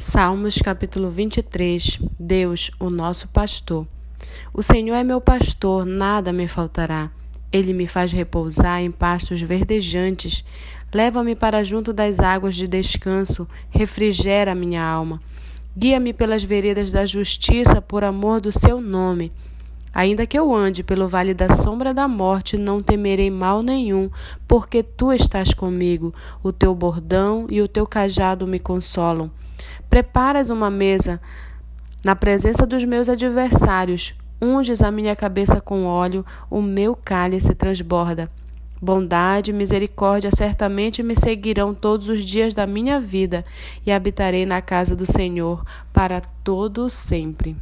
Salmos capítulo 23 Deus, o nosso pastor. O Senhor é meu pastor, nada me faltará. Ele me faz repousar em pastos verdejantes. Leva-me para junto das águas de descanso, refrigera minha alma. Guia-me pelas veredas da justiça por amor do seu nome. Ainda que eu ande pelo vale da sombra da morte, não temerei mal nenhum, porque tu estás comigo. O teu bordão e o teu cajado me consolam. Preparas uma mesa na presença dos meus adversários, unges a minha cabeça com óleo, o meu cálice transborda. Bondade e misericórdia certamente me seguirão todos os dias da minha vida, e habitarei na casa do Senhor para todo sempre.